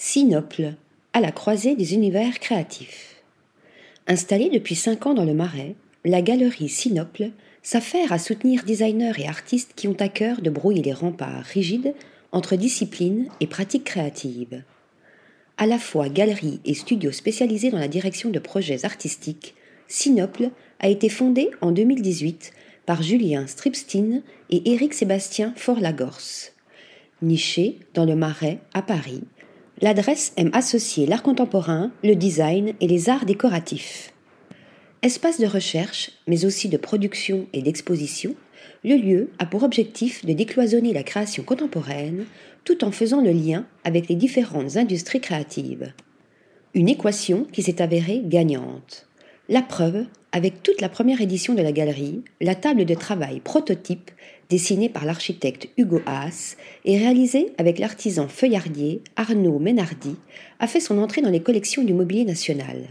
Sinople, à la croisée des univers créatifs. Installée depuis cinq ans dans le Marais, la galerie Sinople s'affaire à soutenir designers et artistes qui ont à cœur de brouiller les remparts rigides entre discipline et pratiques créatives. À la fois galerie et studio spécialisé dans la direction de projets artistiques, Sinople a été fondée en 2018 par Julien Stripstein et Éric Sébastien Forlagorce. Niché dans le Marais à Paris, l'adresse aime associer l'art contemporain, le design et les arts décoratifs. Espace de recherche, mais aussi de production et d'exposition, le lieu a pour objectif de décloisonner la création contemporaine tout en faisant le lien avec les différentes industries créatives. Une équation qui s'est avérée gagnante. La preuve avec toute la première édition de la galerie, la table de travail prototype dessinée par l'architecte Hugo Haas et réalisée avec l'artisan feuillardier Arnaud Ménardi a fait son entrée dans les collections du mobilier national.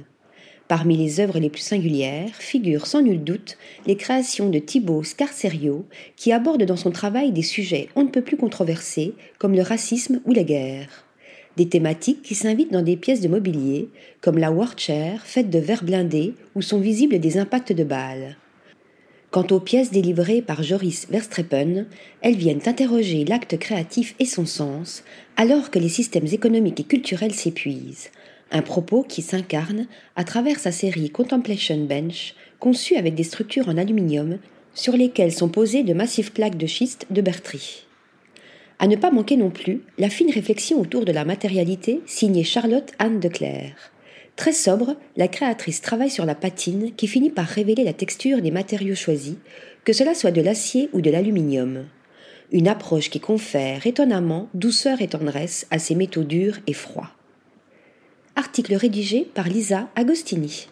Parmi les œuvres les plus singulières figurent sans nul doute les créations de Thibaut Scarcerio, qui aborde dans son travail des sujets on ne peut plus controversés comme le racisme ou la guerre. Des thématiques qui s'invitent dans des pièces de mobilier, comme la Warchair faite de verre blindé où sont visibles des impacts de balles. Quant aux pièces délivrées par Joris Verstreppen, elles viennent interroger l'acte créatif et son sens, alors que les systèmes économiques et culturels s'épuisent, un propos qui s'incarne à travers sa série Contemplation Bench, conçue avec des structures en aluminium sur lesquelles sont posées de massives plaques de schiste de Bertry. À ne pas manquer non plus la fine réflexion autour de la matérialité signée Charlotte Anne de Clerc. Très sobre, la créatrice travaille sur la patine qui finit par révéler la texture des matériaux choisis, que cela soit de l'acier ou de l'aluminium. Une approche qui confère étonnamment douceur et tendresse à ces métaux durs et froids. Article rédigé par Lisa Agostini.